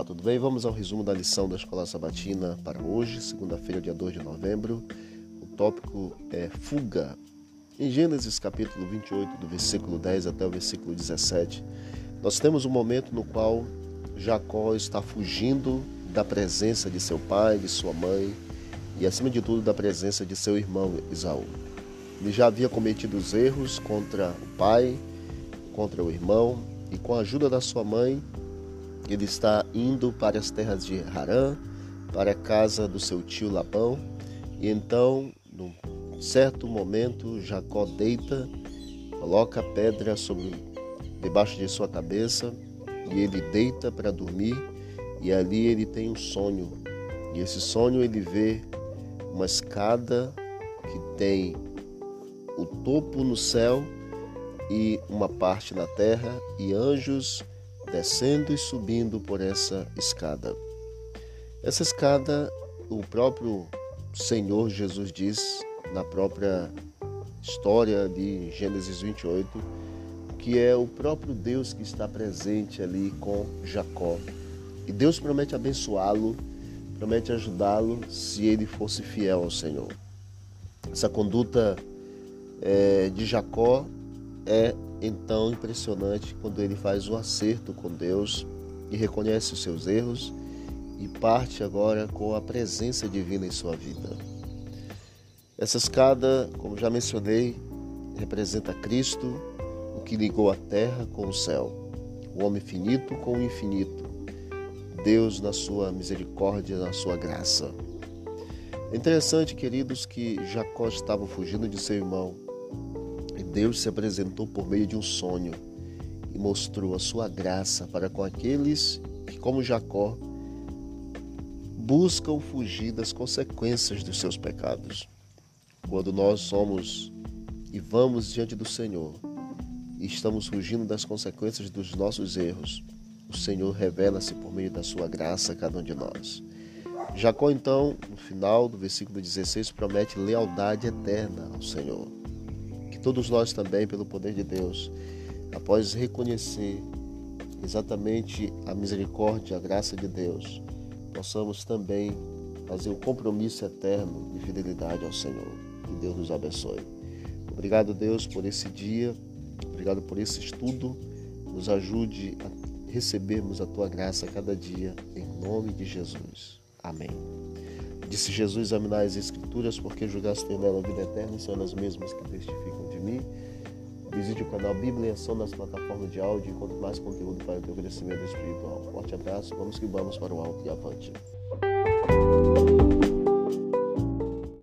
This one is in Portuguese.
Olá, tudo bem? Vamos ao resumo da lição da Escola Sabatina para hoje, segunda-feira, dia 2 de novembro. O tópico é fuga. Em Gênesis capítulo 28, do versículo 10 até o versículo 17, nós temos um momento no qual Jacó está fugindo da presença de seu pai, de sua mãe e, acima de tudo, da presença de seu irmão Esaú. Ele já havia cometido os erros contra o pai, contra o irmão, e com a ajuda da sua mãe, ele está indo para as terras de Harã, para a casa do seu tio Labão, e então, num certo momento, Jacó deita, coloca a pedra sobre debaixo de sua cabeça e ele deita para dormir e ali ele tem um sonho. E esse sonho ele vê uma escada que tem o topo no céu e uma parte na terra e anjos descendo e subindo por essa escada. Essa escada, o próprio Senhor Jesus diz na própria história de Gênesis 28, que é o próprio Deus que está presente ali com Jacó. E Deus promete abençoá-lo, promete ajudá-lo se ele fosse fiel ao Senhor. Essa conduta é, de Jacó é então impressionante quando ele faz o acerto com Deus e reconhece os seus erros e parte agora com a presença divina em sua vida. Essa escada, como já mencionei, representa Cristo, o que ligou a terra com o céu, o homem finito com o infinito, Deus na sua misericórdia, na sua graça. É interessante, queridos, que Jacó estava fugindo de seu irmão Deus se apresentou por meio de um sonho e mostrou a sua graça para com aqueles que, como Jacó, buscam fugir das consequências dos seus pecados. Quando nós somos e vamos diante do Senhor e estamos fugindo das consequências dos nossos erros, o Senhor revela-se por meio da sua graça a cada um de nós. Jacó, então, no final do versículo 16, promete lealdade eterna ao Senhor todos nós também, pelo poder de Deus, após reconhecer exatamente a misericórdia, a graça de Deus, possamos também fazer um compromisso eterno de fidelidade ao Senhor. Que Deus nos abençoe. Obrigado, Deus, por esse dia. Obrigado por esse estudo. Nos ajude a recebermos a tua graça cada dia, em nome de Jesus. Amém. Disse Jesus: examinar as Escrituras, porque julgaste nela a vida eterna e são elas mesmas que testificam o canal Bíblia é em Ação nas plataformas de áudio e mais conteúdo para o teu crescimento espiritual. Forte abraço, vamos que vamos para o alto e avante.